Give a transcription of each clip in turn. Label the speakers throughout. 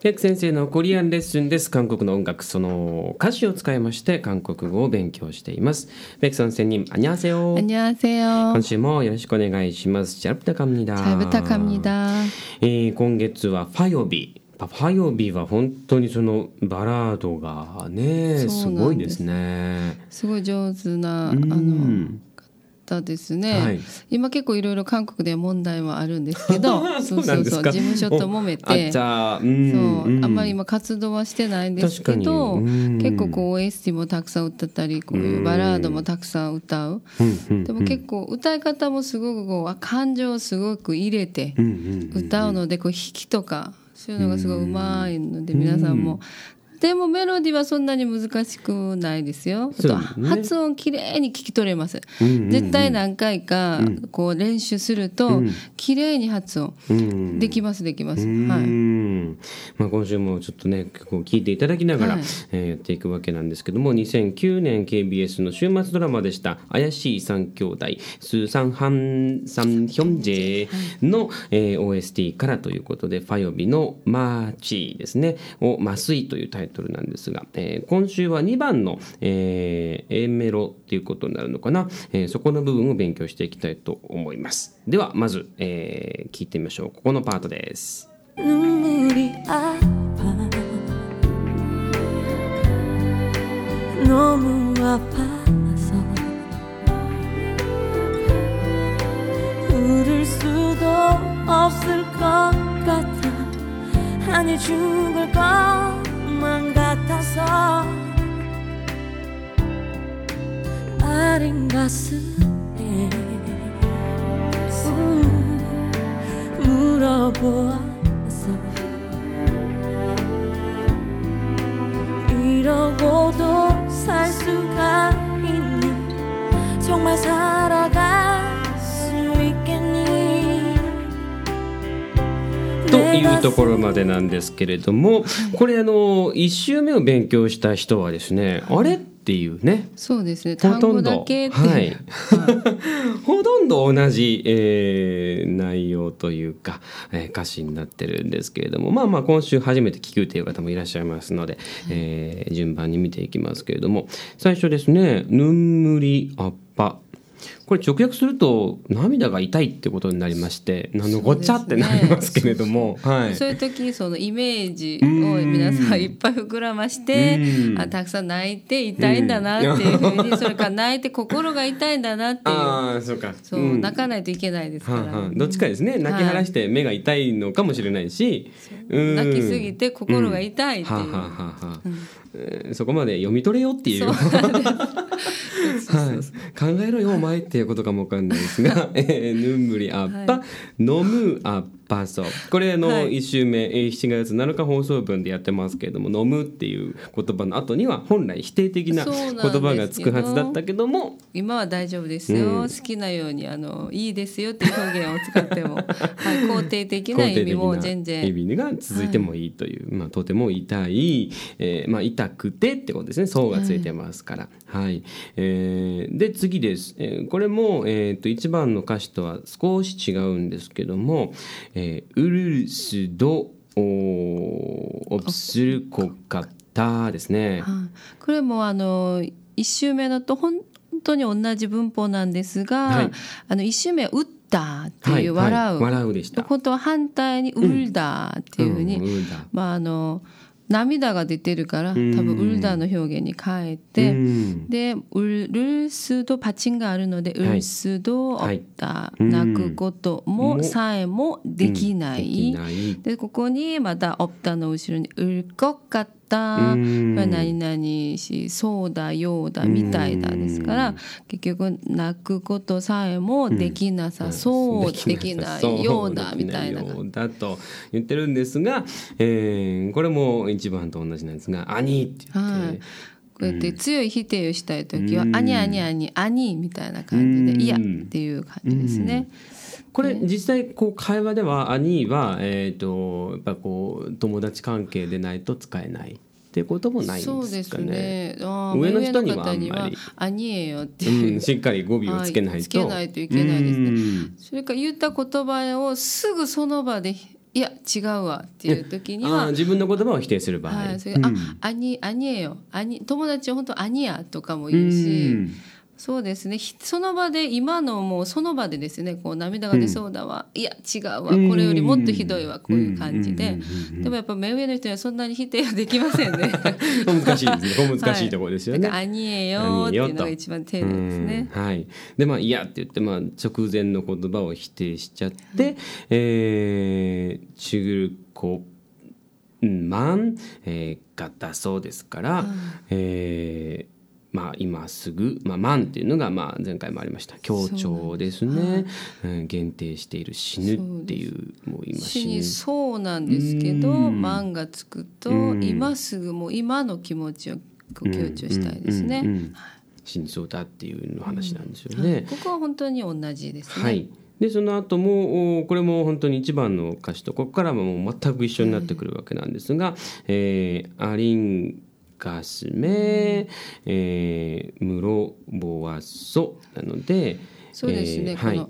Speaker 1: ペク先生のコリアンレッスンです。韓国の音楽、その歌詞を使いまして韓国語を勉強しています。ペク先生に、안녕하세요。
Speaker 2: 안녕하세요
Speaker 1: 今週もよろしくお願いします。잘 부탁합니다。
Speaker 2: 잘 부탁합니다。
Speaker 1: えー今月はファヨビ。ファヨビは本当にそのバラードがね、す
Speaker 2: そうなんです
Speaker 1: ごいですね。
Speaker 2: すごい上手なあ
Speaker 1: う
Speaker 2: の
Speaker 1: ん
Speaker 2: 方ですね、
Speaker 1: はい。
Speaker 2: 今結構いろいろ韓国で問題もあるんですけど
Speaker 1: そうなんですか？
Speaker 2: 事務所と揉めて。
Speaker 1: じゃあ、うん。
Speaker 2: そう、
Speaker 1: うん
Speaker 2: あんまり今活動はしてないんですけど、結構こう OST もたくさん歌ったりこういうバラードもたくさん歌う、でも結構歌い方もすごくこう感情をすごく入れて歌うのでこう弾きとかそういうのがすごいうまいので皆さんも。でもメロディーはそんなに難しくないですよ。
Speaker 1: そう
Speaker 2: あと
Speaker 1: ね
Speaker 2: 発音きれいに聞き取れます。
Speaker 1: うんうんうん
Speaker 2: 絶対何回かこう練習するときれいに発音
Speaker 1: うん
Speaker 2: できますできます。
Speaker 1: う
Speaker 2: はい。
Speaker 1: んまあ、今週もちょっとねこう聞いていただきながら、
Speaker 2: はい
Speaker 1: えーやっていくわけなんですけども2009年 KBS の週末ドラマでした「怪しい三兄弟スーサンハンサンヒョンジェの」えー OST からということで「ファヨビのマーチ」ですね「を麻酔」というタイトルなんですが、えー今週は2番の、えー A メロっていうことになるのかな、えーそこの部分を勉強していきたいと思いますではまず、えー聞いてみましょうここのパートです。
Speaker 3: 눈물이 아파 너무 아파서 울을 수도 없을 것 같아 아니 죽을 것 아린 가슴에 물어보았어 이러고도 살 수가 있니 정말 살아갈 수 있겠니
Speaker 1: というところまでなんですけれどもこれあの1週目を勉強した人はですねあれ っていうね。
Speaker 2: そうですね。
Speaker 1: ほ
Speaker 2: 単語
Speaker 1: とんど。
Speaker 2: だけ
Speaker 1: はい。ほとんど同じ、えー内容というか、えー歌詞になってるんですけれどもまあまあ今週初めて聞くという方もいらっしゃいますので、えー順番に見ていきますけれども最初ですね「ぬんむりあっぱ」これ直訳すると涙が痛いってことになりまして何のごっちゃってなりますけれども、はい、
Speaker 2: そういう時そのイメージを皆さんいっぱい膨らまして
Speaker 1: うん。
Speaker 2: あたくさん泣いて痛いんだなっていうふうにそれから泣いて心が痛いんだなっていう。
Speaker 1: ああそうか。
Speaker 2: そう、
Speaker 1: ん。
Speaker 2: 泣かないといけないですから、
Speaker 1: はあはあどっちかですね泣き晴らして目が痛いのかもしれないし、う。ん。
Speaker 2: 泣きすぎて心が痛いっていう、
Speaker 1: はあはあはあはあ。えーそこまで読み取れよっていう。
Speaker 2: そう
Speaker 1: はい、考えろよお前っていうことかもわかんないですが「えー、ぬんむりあっぱ、飲むあっぱそう」これあの、
Speaker 2: はい。
Speaker 1: 1週目、えー7月7日放送分でやってますけれども「飲む」っていう言葉の後には本来否定的な
Speaker 2: そう
Speaker 1: 言葉がつくはずだったけども
Speaker 2: 今は大丈夫ですよ、
Speaker 1: うん。
Speaker 2: 好きなようにあのいいですよっていう表現を使っても、はい、肯定的な意味も全然。
Speaker 1: 意味が続いてもいいという、まあ、とても痛い、えーまあ、痛くてってことですね。層がついてますから。はい。えーで次です、えーこれも、えー、と1番の歌詞とは少し違うんですけども「えーウルルスドオブスルコカタ」ですね。
Speaker 2: はいこれもあの1週目だと本当に同じ文法なんですが、
Speaker 1: はい。
Speaker 2: あの1週目は「打った」って
Speaker 1: はい
Speaker 2: いう「笑う」
Speaker 1: はい。笑う。でした。
Speaker 2: のことは反対に「ウルダ」っていうふうに、
Speaker 1: んうんだ
Speaker 2: まああの涙が出てるから多分「ウルダ」の表現に変えて、
Speaker 1: うん。
Speaker 2: で「ウルスド」パチンがあるので「
Speaker 1: はい。
Speaker 2: ウルスド」「
Speaker 1: はい
Speaker 2: オッタ」
Speaker 1: うん
Speaker 2: 泣くこと
Speaker 1: も
Speaker 2: もさえもできな
Speaker 1: で
Speaker 2: い。でここにまた「オプタ」の後ろに「うるこかった」
Speaker 1: うん。
Speaker 2: これ何々しそうだようだみたいだですから結局泣くことさえもできなさそうできないようだみたいな
Speaker 1: だと言ってるんですが、えーこれも一番と同じなんですが「兄」って言って、
Speaker 2: はいこうやって強い否定をしたい時は
Speaker 1: うん「
Speaker 2: あにあにあにあに」みたいな感じ
Speaker 1: うん。
Speaker 2: で「いや」っていう感じですね。
Speaker 1: これ実際こう会話では「兄」は、えー、とやっぱこう友達関係でないと使えないっていうこともないん
Speaker 2: です
Speaker 1: かね。
Speaker 2: ね。
Speaker 1: 上の人にはあんまり「
Speaker 2: あにえよ」って。いう、
Speaker 1: うん、しっかり語尾をつけないと、
Speaker 2: はいつけないといけないですね。
Speaker 1: うん。
Speaker 2: それから言った言葉をすぐその場でいや違うわっていう時に
Speaker 1: あ
Speaker 2: は
Speaker 1: ー自分の言葉を否定する場合、
Speaker 2: はい、それ
Speaker 1: うん。
Speaker 2: あ、兄、兄えよ、兄、友達は本当兄やとかも言うし。
Speaker 1: うん
Speaker 2: そうですね。ひその場で、今のもうその場でですね、こう涙が出そうだわ。いや、違うわ。これよりもっとひどいわ。こういう感じで。でもやっぱ目上の人にはそんなに否定はできませんね。
Speaker 1: 難しいですね。難しいところですよね。
Speaker 2: だから兄えよっていうのが一番丁寧ですね。
Speaker 1: うんはい。でまあ嫌って言ってまあ直前の言葉を否定しちゃって、えー、チグルコマン、えー、がだそうですから、えーまあ今すぐ、まあ、マンっていうのがまあ前回もありました。強調ですね、うん限定している死ぬっていうもう今
Speaker 2: 死にそうなんですけど、
Speaker 1: うん。
Speaker 2: 万がつくと、
Speaker 1: うん。
Speaker 2: 今すぐもう今の気持ちを強調したいですね。
Speaker 1: 死にそうだっていうの話なんですよね。
Speaker 2: ここは本当に同じですね。
Speaker 1: はい。でその後もおこれも本当に一番の歌詞とここからはもう全く一緒になってくるわけなんですが「えーアリンガスメ、えームロボワソ」なので
Speaker 2: そうですね、
Speaker 1: えーはい。
Speaker 2: この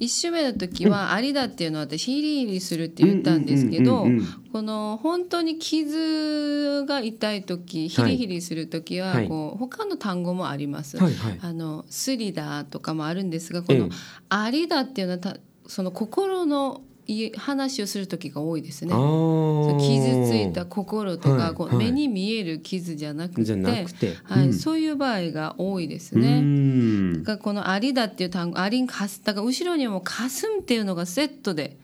Speaker 2: 一週目の時は「ありだ」っていうのは私ヒリヒリするって言ったんですけどこの本当に傷が痛い時ヒリヒリする時は
Speaker 1: はい。
Speaker 2: こう他の単語もあります。あのスリだとかもあるんですがこの
Speaker 1: ええ「
Speaker 2: ありだ」っていうのはたその心のい話をする時が多いですね。傷ついた心と
Speaker 1: はいはい。
Speaker 2: かこう目に見える傷じゃなくてはい
Speaker 1: うん。
Speaker 2: そういう場合が多いです
Speaker 1: う
Speaker 2: ね。
Speaker 1: ん。
Speaker 2: だからこの「ありだ」っていう単語「ありんかす」だから後ろにも「かすん」っていうのがセットで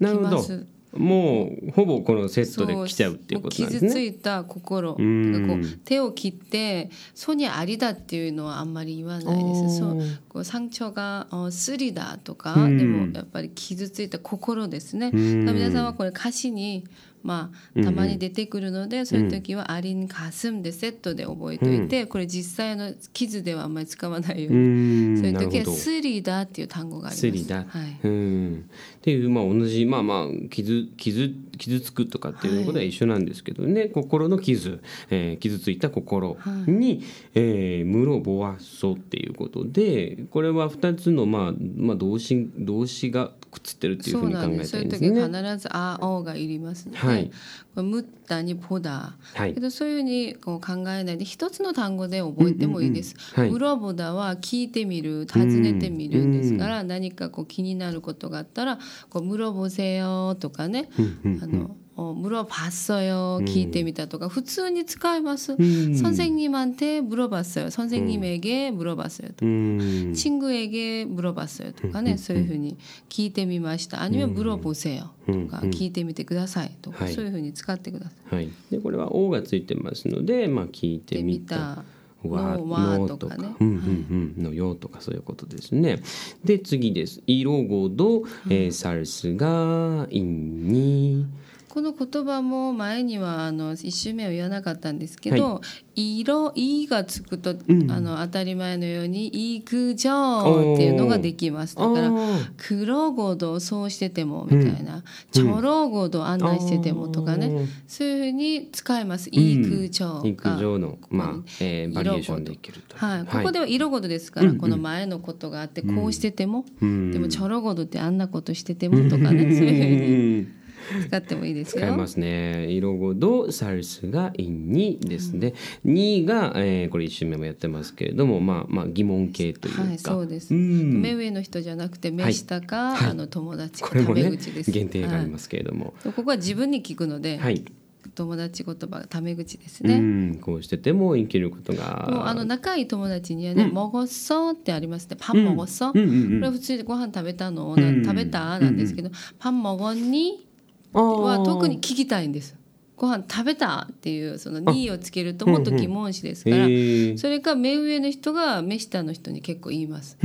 Speaker 2: きます。
Speaker 1: もうほぼこのセットで来ちゃうっていうことなんですね。
Speaker 2: もう傷ついた心だか
Speaker 1: ん
Speaker 2: らこう手を切って「ソにありだ」っていうのはあんまり言わないで
Speaker 1: おー
Speaker 2: すそうこう상처가 어, 쓰리다とか、
Speaker 1: うん
Speaker 2: でもやっぱり傷ついた心ですね。
Speaker 1: ん
Speaker 2: だから皆さんはこれ歌詞に まあたまに出てくるので、そういう時は「ありんかすん」でセットで覚えておいて、これ実際の傷ではあんまり使わないよう
Speaker 1: う
Speaker 2: に。
Speaker 1: ん。
Speaker 2: そういう時は「
Speaker 1: なるほど。
Speaker 2: スリだ」っていう単語があります。
Speaker 1: スリだ、
Speaker 2: はい。
Speaker 1: うん、っていうまあ同じまあまあ傷傷傷つくとかっていうことは一緒なんですけどね、心の傷、えー傷ついた心に「えー、ムロボワソ」っていうことでこれは2つのまあまあ動詞動詞がくっつってるっていうふうに考えた
Speaker 2: そうなんです。そう
Speaker 1: らい
Speaker 2: う時
Speaker 1: ね。
Speaker 2: 必ず「あ」「お」がいりますので、
Speaker 1: はい。
Speaker 2: これムッタに「ポダ」
Speaker 1: はい。
Speaker 2: けどそういうふうにこう考えないで一つの単語で覚えてもいいです。
Speaker 1: うんうんうんはい。
Speaker 2: ムロボダは聞いてみる尋ねてみるんですから、何かこう気になることがあったら「こうムロボセよ」とかね「あの어 물어봤어요.聞いてみたとか普通に使います. 선생님한테 물어봤어요. 선생님에게 물어봤어요.
Speaker 1: うん
Speaker 2: 친구에게 물어봤어요. とかね、そういうふうに聞いてみました. 아니면 물어보세요. とか聞いてみてくださいとか、
Speaker 1: はい
Speaker 2: そういうふうに使ってください。
Speaker 1: はい、でこれは「お」がついてますので、まあ、聞いて
Speaker 2: で
Speaker 1: みた
Speaker 2: 見た
Speaker 1: わ
Speaker 2: のは
Speaker 1: のとか
Speaker 2: とかね。
Speaker 1: うんうんうん、のよとかそういうことですね。で次です。色ごど、えー、サルスがインに
Speaker 2: この言葉も前にはあの一周目は言わなかったんですけど「色」「い」がつくと、あの当たり前のように「いくじょう」っていうのができます。だから
Speaker 1: あー「
Speaker 2: 黒ごどそうしてても」みたいな「ちょろごど案内してても」とかね。そういうふうに使います「いくじょう」
Speaker 1: 育
Speaker 2: が。
Speaker 1: 場のまあ、えー、バリエーションで
Speaker 2: 色
Speaker 1: きると。
Speaker 2: はい、ここでは色ごとですから、この前のことがあってこうしてても、
Speaker 1: ん。
Speaker 2: でもちょろごとってあんなことしててもとかね。そういうふうに使ってもいいですよ。
Speaker 1: 使いますね。色ごどサルスがインにですね。に、が、えー、これ一瞬目もやってますけれども、まあまあ疑問形というか。
Speaker 2: はい、そうです。
Speaker 1: ん
Speaker 2: 目上の人じゃなくて目下か、
Speaker 1: はい
Speaker 2: あの友達かタ
Speaker 1: これもね
Speaker 2: メ口です。
Speaker 1: 限定があり
Speaker 2: は
Speaker 1: ますけれども。
Speaker 2: いここは自分に聞くので、
Speaker 1: はい。
Speaker 2: 友達言葉がタメ口です
Speaker 1: う
Speaker 2: ね。
Speaker 1: ん、こうしてても生きること
Speaker 2: もう
Speaker 1: が。
Speaker 2: あの仲いい友達にはね「もごっそ」ってありますね「パンもごっそ」
Speaker 1: うんうんうん
Speaker 2: これは普通にご飯食べたの、な食べた？なんですけど「パンもごんに」は特に聞きたいんです。ご飯食べたっていうその「に」をつけるともっと疑問詞ですから、それか目上の人が目下の人に結構言います。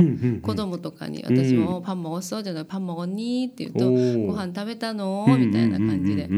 Speaker 2: 子供とかに私も「パンもごっそう」じゃない「パンもごに」って言うと
Speaker 1: おー「
Speaker 2: ご飯食べたの?」みたいな感じで。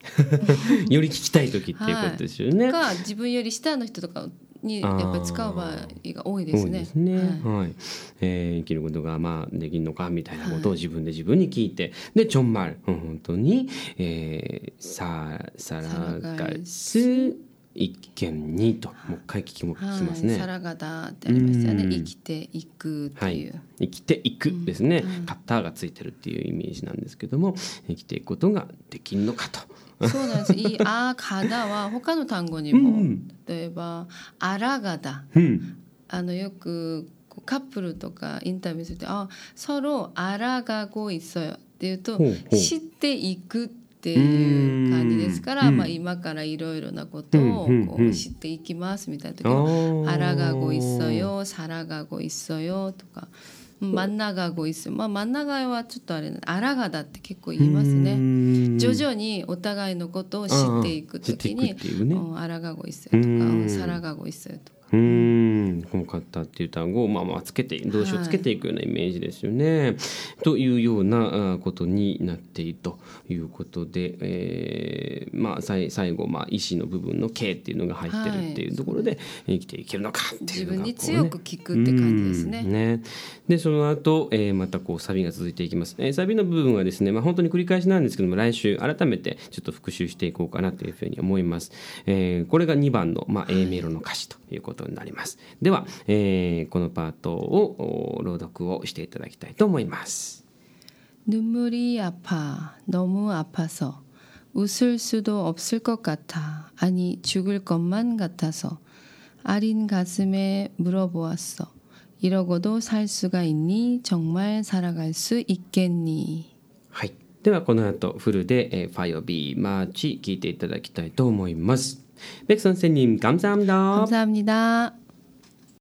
Speaker 1: より聞きたい時っていうことですよね。
Speaker 2: が自分より下の人とかにやっぱり使う場合が多いですね。
Speaker 1: すね。
Speaker 2: はい
Speaker 1: はい、えー生きることがまあできるのかみたいなことを自分で自分に聞いて、でちょんまる、うん本当に、えー、ささらがす一見にともう一回聞きも聞きますね。
Speaker 2: サラガダってありましたよね。
Speaker 1: うん
Speaker 2: 生きていくって
Speaker 1: はい
Speaker 2: いう。、
Speaker 1: 生きていくですね、カッターがついてるっていうイメージなんですけども生きていくことができるのかと。
Speaker 2: そうなんです。いあガダは他の単語にも、例えばあらがだ。
Speaker 1: うん
Speaker 2: あのよくこうカップルとかインタビューするとあ서로알아가고있어요っていうと
Speaker 1: ほうほう
Speaker 2: 知っていくっていう感じですから、
Speaker 1: うん
Speaker 2: まあ、今からいろいろなことを
Speaker 1: うんうんうん
Speaker 2: こう知っていきますみたいな時
Speaker 1: あ
Speaker 2: は
Speaker 1: ー「
Speaker 2: 알아가고있어요」「살아가고있어요」とか「 真ん中ごいすまあ真ん中はちょっとあれあらがだって結構言いますね。徐々にお互いのことを知っていく
Speaker 1: 時
Speaker 2: にあ、らがごいすとかさらがごいすとか。
Speaker 1: うーんこの方っていう単語をまあまあつけて動詞をつけていくようなイメージですよね。というようなあことになっているということで、えーまあさい最後まあ意思の部分の「形」っていうのが入ってるっていうところで生きていけるのかっていうのが
Speaker 2: 自分に強く聞くって感じです
Speaker 1: ね。でその後、えーまたこうサビが続いていきます、えーサビの部分はですね、まあ、本当に繰り返しなんですけども来週改めてちょっと復習していこうかなというふうに思います、えーこれが2番の、まあ、A メロの歌詞ということになりますでは、えーこのパートをお朗読をしていただきたいと思います
Speaker 2: 눈물이 아파 너무 아파서 웃을 수도 없을 것 같아 아니 죽을 것만 같아서 아린 가슴에 물어보았어 이러고도 살 수가 있니 정말 살아갈 수 있겠니
Speaker 1: はいではこの後フルで、えー、ファイオビーマーチ聞いていただきたいと思います백선생님 감사합니다
Speaker 2: 감사합니다.